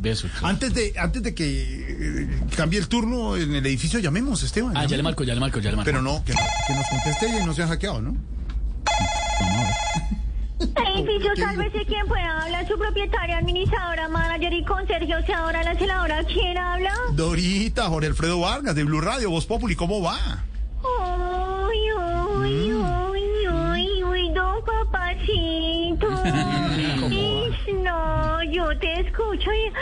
beso. Antes de, antes de que eh, cambie el turno en el edificio, llamemos, Esteban. Ah, ya le marco, ya le marco, ya le marco. Pero no, que, no- que nos conteste y no se ha hackeado, ¿no? Edificio, sálvese quien pueda hablar, su propietaria, administradora, manager y conserje, o sea, ahora la celadora, ¿quién habla? Dorita, Jorge Alfredo Vargas, de Blue Radio, Voz Populi, ¿cómo va? Uy, uy, uy, uy, uy, don papacito. Te escucho y...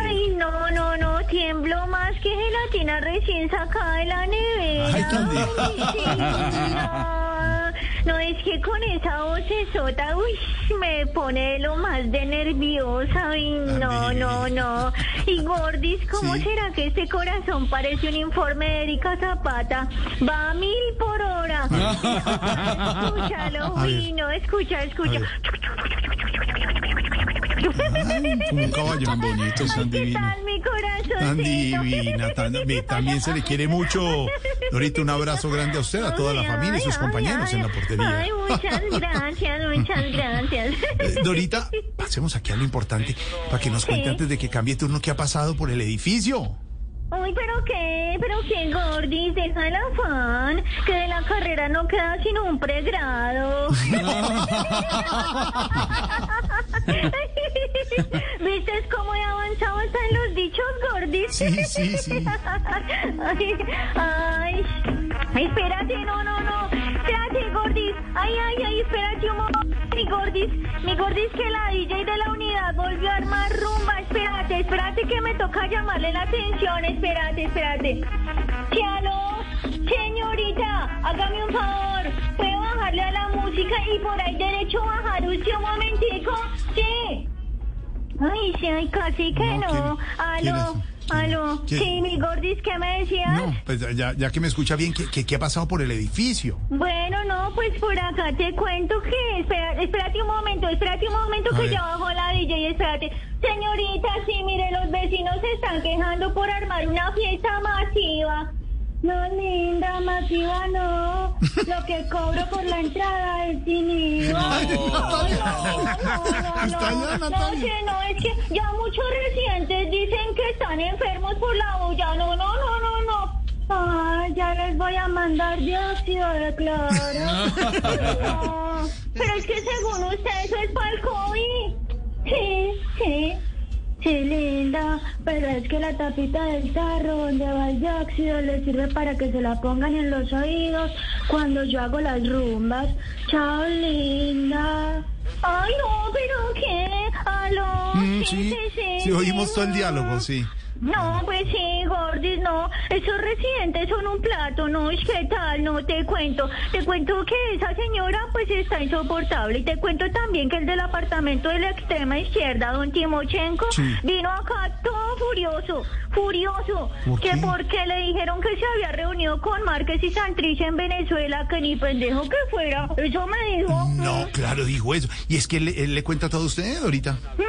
Ay, no, no, no, tiemblo más que gelatina recién sacada de la nevera. Ay, sí, no. No, es que con esa voz sota, uy, me pone de lo más de nerviosa. Ay, no, no, no. Y Gordis, ¿cómo Sí. será que este corazón parece un informe de Erika Zapata? Va a mil por hora. Escúchalo, uy, no, escucha, escucha. Ay, un caballo. Tan bonito, tan ¿Qué divino. Tan divina, tan, también se le quiere mucho. Dorita, un abrazo grande a usted, a toda la familia y sus compañeros en la portería. Ay, muchas gracias, muchas gracias. Eh, Dorita, pasemos aquí a lo importante para que nos cuente Sí. antes de que cambie turno qué ha pasado por el edificio. Uy, pero qué, pero qué gordis, deja el afán, que de la carrera no queda sino un pregrado. ¿Viste cómo he avanzado hasta en los dichos gordis? Sí, sí, sí. Ay, ay, espérate, no, no, no, espérate, gordis, ay, ay, ay, espérate un momento, mi gordis, mi gordis que la DJ de la unidad volvió a armar rumba, espérate, espérate que me toca llamarle la atención, espérate, espérate. Sí, aló, señorita, hágame un favor, ¿puede bajarle a la música y por ahí derecho bajar un momentico? Sí. Ay, sí, ay, casi que No, no. ¿quién- quién Aló, aló. quién? Sí, mi gordis, ¿qué me decías? No, pues ya, ya que me escucha bien, ¿qué, qué, qué ha pasado por el edificio? Bueno, no, pues por acá te cuento que... Espera, espérate un momento, espérate un momento A que ver. ya bajó la DJ, espérate. Señorita, sí, mire, los vecinos se están quejando por armar una fiesta masiva. No, linda, masiva no. Lo que cobro por la entrada es Natalia. No, no, no, no, es que ya muchos residentes dicen que están enfermos por la bulla. No, no, no, no, no. Ay, ya les voy a mandar dióxido de cloro. No, pero es que según usted eso es para el COVID. Sí, sí. Sí, linda, pero es que la tapita del tarro donde va el dióxido le sirve para que se la pongan en los oídos cuando yo hago las rumbas. Chao, linda. Ay, no, pero ¿qué? ¿Aló? Mm, sí, sí, oímos todo el diálogo, sí. No, pues sí, No. Esos residentes son un plato, ¿no? Es que tal, no te cuento. Te cuento que esa señora, pues, está insoportable. Y te cuento también que el del apartamento de la extrema izquierda, don Timochenko, Sí. vino acá todo furioso, furioso. ¿Por que qué? porque le dijeron que se había reunido con Márquez y Santrich en Venezuela, que ni pendejo que fuera. Eso me dijo. No, claro, dijo eso. Y es que le- le cuenta todo usted, Dorita. Mm,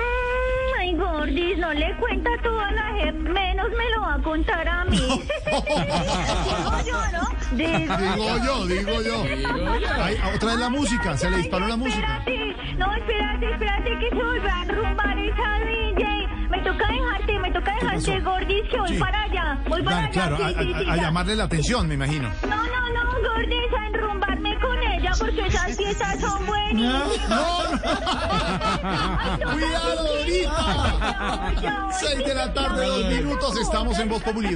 Gordis, no le cuenta todo a la gente, menos me lo va a contar a mí. Digo yo, ¿no? Digo, Digo yo, digo yo. Ay, otra vez la música, se le disparó la música. Espérate, no, espérate, espérate que se vuelva a arrumbar esa DJ. Me toca dejarte, me toca dejarte? Gordis, que voy Sí. para allá. Voy para Claro, allá. claro, a, sí, a- sí, a ya. llamarle la atención, me imagino. No, no, no, Gordis, a enrumbarme con ella porque esas fiestas son buenísimas. Ay, no, Cuidado. Dorita. Seis de la tarde, dos minutos, estamos en Voz Populi.